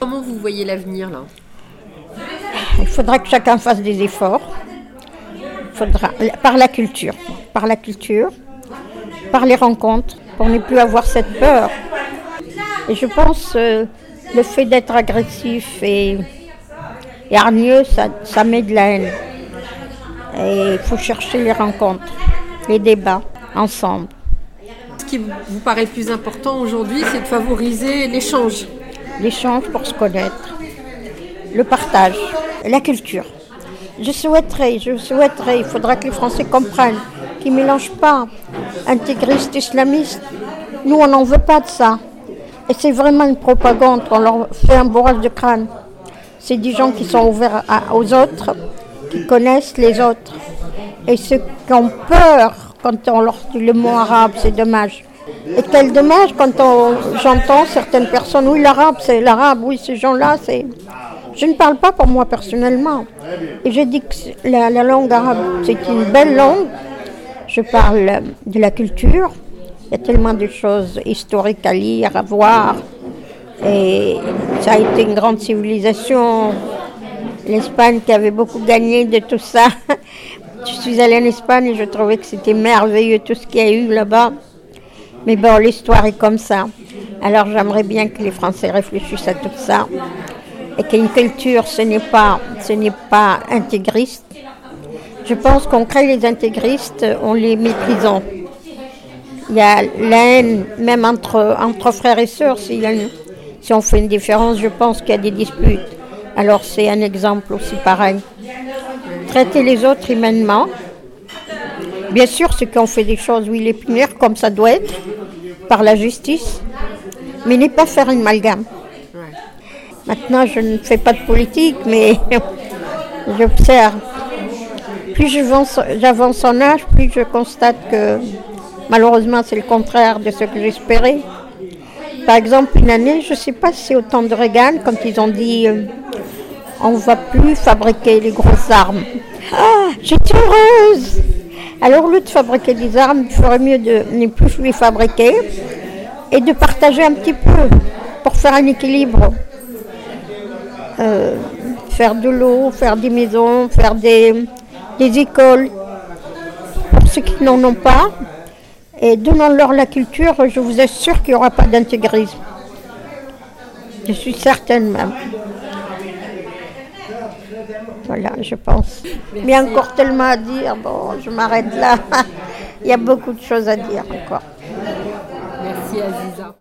Comment vous voyez l'avenir là? Il faudra que chacun fasse des efforts. Il faudra, par la culture, par la culture, par les rencontres, pour ne plus avoir cette peur. Et je pense euh, le fait d'être agressif et, et hargneux, ça, ça met de la haine. Et il faut chercher les rencontres, les débats ensemble. Ce qui vous paraît le plus important aujourd'hui, c'est de favoriser l'échange. L'échange pour se connaître, le partage, la culture. Je souhaiterais, je souhaiterais, il faudra que les Français comprennent qu'ils ne mélangent pas intégristes, islamistes. Nous, on n'en veut pas de ça. Et c'est vraiment une propagande, on leur fait un bourrage de crâne. C'est des gens qui sont ouverts aux autres, qui connaissent les autres. Et ceux qui ont peur quand on leur dit le mot arabe, c'est dommage. Et quel dommage quand j'entends certaines personnes, oui l'arabe, c'est l'arabe, oui ces gens-là, c'est... Je ne parle pas pour moi personnellement. Et je dis que la, la langue arabe, c'est une belle langue. Je parle de la culture. Il y a tellement de choses historiques à lire, à voir. Et ça a été une grande civilisation. L'Espagne qui avait beaucoup gagné de tout ça. Je suis allée en Espagne et je trouvais que c'était merveilleux tout ce qu'il y a eu là-bas. Mais bon, l'histoire est comme ça. Alors j'aimerais bien que les Français réfléchissent à tout ça. Et qu'une culture, ce n'est pas, ce n'est pas intégriste. Je pense qu'on crée les intégristes en les méprisant. Il y a la haine, même entre, entre frères et sœurs, si on fait une différence, je pense qu'il y a des disputes. Alors c'est un exemple aussi pareil. Traiter les autres humainement. Bien sûr, ceux qui ont fait des choses, oui, les punir comme ça doit être, par la justice, mais ne pas faire une amalgame. Maintenant, je ne fais pas de politique, mais j'observe. Plus j'avance en âge, plus je constate que malheureusement c'est le contraire de ce que j'espérais. Par exemple, une année, je ne sais pas si c'est au temps de Reagan, quand ils ont dit euh, on ne va plus fabriquer les grosses armes. Ah, j'étais heureuse Alors, au lieu de fabriquer des armes, il ferait mieux de ne plus les fabriquer et de partager un petit peu pour faire un équilibre. Euh, faire de l'eau, faire des maisons, faire des, écoles pour ceux qui n'en ont pas. Et donnant-leur la culture, je vous assure qu'il n'y aura pas d'intégrisme. Je suis certaine même. Voilà, je pense. Mais il y a encore tellement à dire. Bon, je m'arrête là. Il y a beaucoup de choses à dire encore. Merci Aziza.